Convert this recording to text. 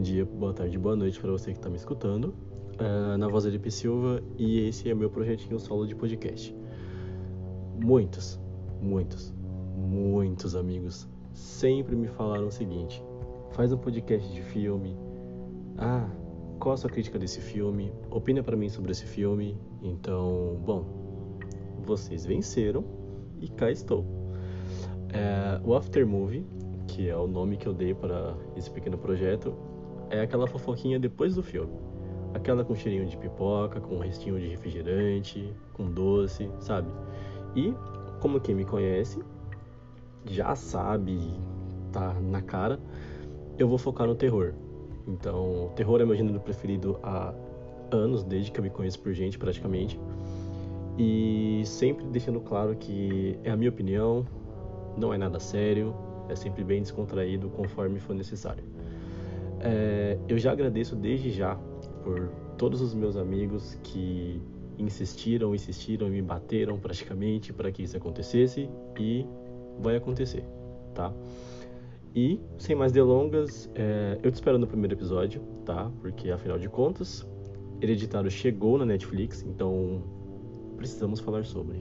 dia, boa tarde, boa noite para você que está me escutando. Uh, na voz P. Silva e esse é meu projetinho solo de podcast. Muitos, muitos, muitos amigos sempre me falaram o seguinte: faz um podcast de filme. Ah, qual a sua crítica desse filme? Opina para mim sobre esse filme. Então, bom, vocês venceram e cá estou. É, o After Movie, que é o nome que eu dei para esse pequeno projeto, é aquela fofoquinha depois do filme. Aquela com cheirinho de pipoca, com restinho de refrigerante, com doce, sabe? E, como quem me conhece, já sabe, tá na cara, eu vou focar no terror. Então, terror é meu gênero preferido há anos, desde que eu me conheço por gente, praticamente. E sempre deixando claro que é a minha opinião, não é nada sério, é sempre bem descontraído conforme for necessário. É, eu já agradeço desde já por todos os meus amigos que insistiram, insistiram e me bateram praticamente para que isso acontecesse e vai acontecer, tá? E, sem mais delongas, é, eu te espero no primeiro episódio, tá? Porque, afinal de contas, Hereditário chegou na Netflix, então precisamos falar sobre.